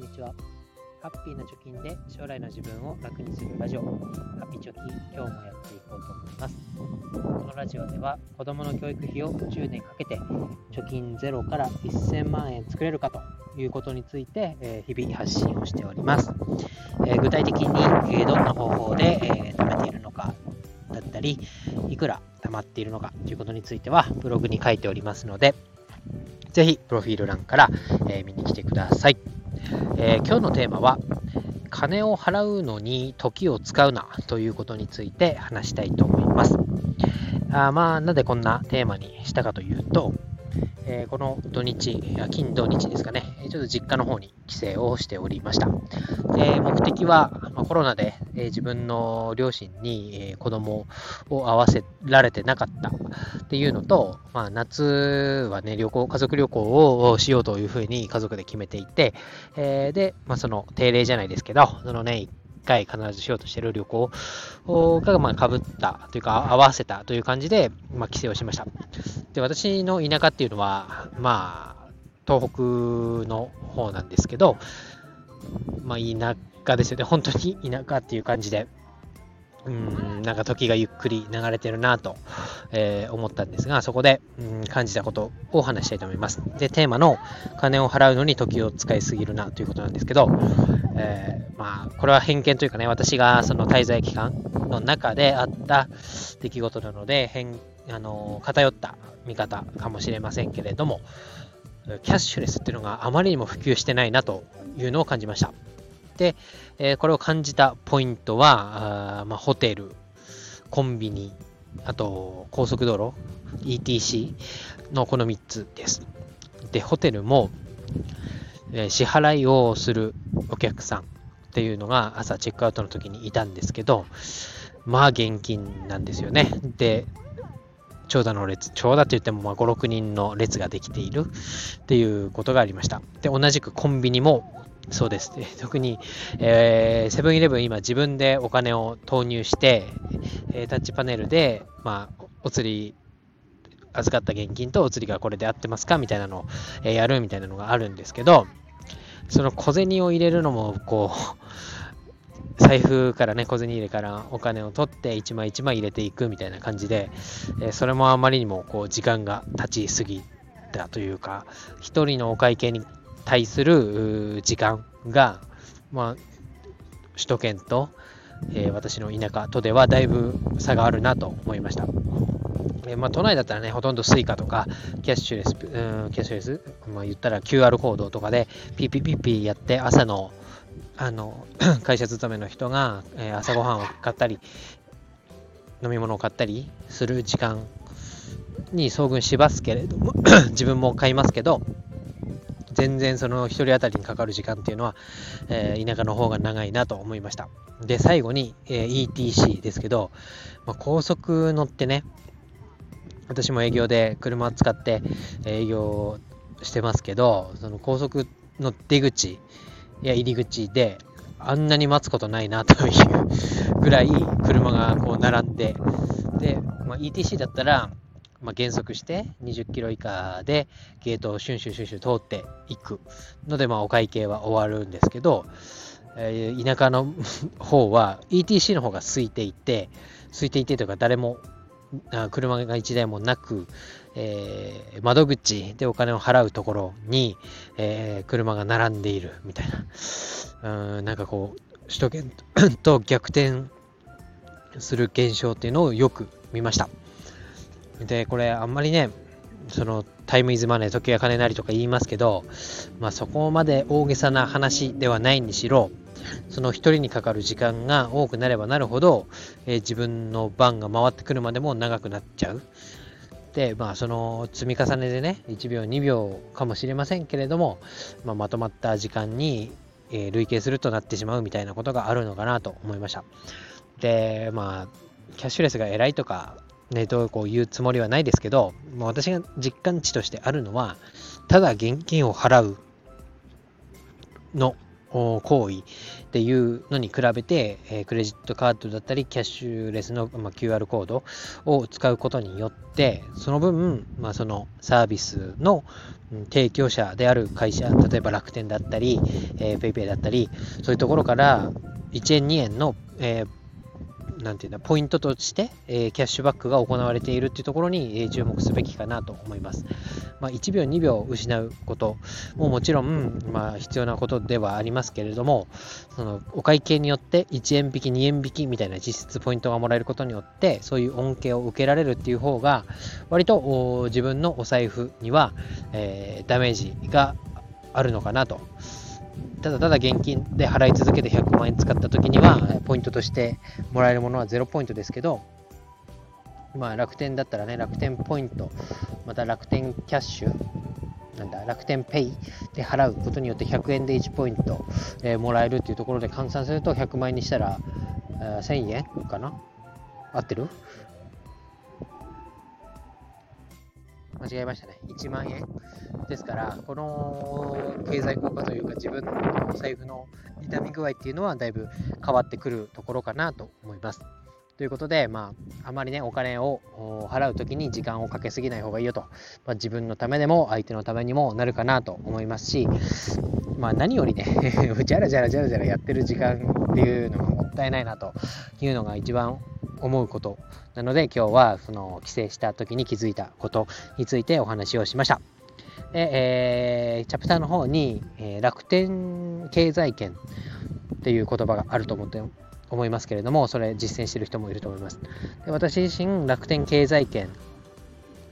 んにちは。ハッピーな貯金で将来の自分を楽にするラジオ、ハッピー貯金、今日もやっていこうと思います。このラジオでは、子供の教育費を10年かけて、貯金ゼロから1000万円作れるかということについて、え日々発信をしております。え具体的に、えどんな方法で、え貯めているのかだったり、いくら貯まっているのかということについては、ブログに書いておりますので、ぜひ、プロフィール欄から、え見に来てください。えー、今日のテーマは金を払うのに時を使うなということについて話したいと思います。あまあ、なぜこんなテーマにしたかというと、えー、この土日、金土日ですかね、ちょっと実家の方に帰省をしておりました。で目的は、まあ、コロナで、えー、自分の両親に、えー、子供を会わせられてなかったっていうのと、まあ、夏はね、旅行、家族旅行をしようというふうに家族で決めていて、えで、まあ、その定例じゃないですけど、そのね、回必ずしようとしてる旅行が、まあ、被ったというか、合わせたという感じで、まあ、帰省をしました。で、私の田舎っていうのは、まあ、東北の方なんですけど、まあ、田舎ですよね。本当に田舎っていう感じで、うん、なんか時がゆっくり流れてるなと、えー、思ったんですが、そこで、うん、感じたことを話したいと思います。で、テーマの金を払うのに時を使いすぎるなということなんですけど、えー、まあ、これは偏見というかね、私がその滞在期間の中であった出来事なので、変あの偏った見方かもしれませんけれども、キャッシュレスっていうのがあまりにも普及してないなというのを感じました。で、えー、これを感じたポイントは、あまあ、ホテル、コンビニ、あと高速道路、ETC のこの3つです。で、ホテルも、えー、支払いをするお客さんっていうのが朝チェックアウトの時にいたんですけど、まあ現金なんですよね。で、長蛇の列、長蛇って言ってもまあ5、6人の列ができているっていうことがありました。で、同じくコンビニもそうですね。特に、えー、セブンイレブン今自分でお金を投入して、えー、タッチパネルで、まあ、お釣り、預かった現金とお釣りがこれで合ってますかみたいなのを、えー、やるみたいなのがあるんですけど、その小銭を入れるのも、こう、財布からね、小銭入れからお金を取って一枚一枚入れていくみたいな感じで、えそれもあまりにもこう時間が経ちすぎたというか、1人のお会計に対する時間が、まあ、首都圏と、えー、私の田舎とではだいぶ差があるなと思いました。えー、まあ、都内だったらね、ほとんど Suica とか、キャッシュレス、うん、キャッシュレス、まあ、言ったら QR コードとかで、ピピピピやって、朝の、あの、会社勤めの人が、えー、朝ごはんを買ったり、飲み物を買ったりする時間に遭遇しますけれども、自分も買いますけど、全然その1人当たりにかかる時間っていうのは、えー、田舎の方が長いなと思いました。で、最後に、えー、ETC ですけど、まあ、高速乗ってね、私も営業で車を使って営業してますけど、その高速の出口や入り口で、あんなに待つことないなというぐらい車がこう並んで、で、まあ、ETC だったら、まあ、減速して20キロ以下でゲートをシュンシュンシュンシュン通っていくので、まあ、お会計は終わるんですけど、えー、田舎の 方は ETC の方が空いていて、空いていてというか誰も車が1台もなく、えー、窓口でお金を払うところに、えー、車が並んでいるみたいな、うんなんかこう、首都圏と逆転する現象っていうのをよく見ました。で、これあんまりね、そのタイムイズマネー、時計は金なりとか言いますけど、まあそこまで大げさな話ではないにしろ、その1人にかかる時間が多くなればなるほど、えー、自分の番が回ってくるまでも長くなっちゃう。で、まあその積み重ねでね、1秒、2秒かもしれませんけれども、まあ、まとまった時間に、えー、累計するとなってしまうみたいなことがあるのかなと思いました。で、まあ、キャッシュレスが偉いとかね、どうこう言うつもりはないですけど、もう私が実感値としてあるのは、ただ現金を払うの行為っていうのに比べて、え、クレジットカードだったりキャッシュレスの、まあ、QR コードを使うことによってその分、まあ、そのサービスの提供者である会社例えば楽天だったり、PayPay だったりそういうところから1円2円の、えーなんていうんだ、ポイントとして、えー、キャッシュバックが行われているっていうところに、えー、注目すべきかなと思います。まあ、1秒、2秒失うことももちろん、まあ、必要なことではありますけれども、そのお会計によって1円引き、2円引きみたいな実質ポイントがもらえることによって、そういう恩恵を受けられるっていう方が、割と自分のお財布には、えー、ダメージがあるのかなと。ただただ現金で払い続けて100万円使った時には、ポイントとしてもらえるものは0ポイントですけど、まあ楽天だったらね、楽天ポイント、また楽天キャッシュ、なんだ、楽天ペイで払うことによって100円で1ポイント、えー、もらえるっていうところで換算すると100万円にしたら、1000円かな？合ってる？間違えましたね。1万円。ですから、この経済効果というか、自分の財布の痛み具合っていうのは、だいぶ変わってくるところかなと思います。ということで、まあ、あまりね、お金を払うときに時間をかけすぎない方がいいよと、まあ、自分のためでも相手のためにもなるかなと思いますし、まあ、何よりね、じゃらじゃらじゃらじゃらやってる時間っていうのがもったいないなというのが一番思うことなので今日はその帰省した時に気づいたことについてお話をしました。で、えー、チャプターの方に、えー、楽天経済圏っていう言葉があると思って思いますけれどもそれ実践してる人もいると思います。で私自身楽天経済圏っ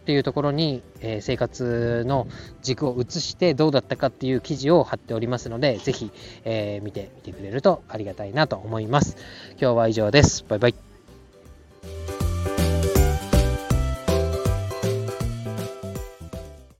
ていうところに、えー、生活の軸を移してどうだったかっていう記事を貼っておりますので、ぜひ、えー、見てみてくれるとありがたいなと思います。今日は以上です。バイバイ。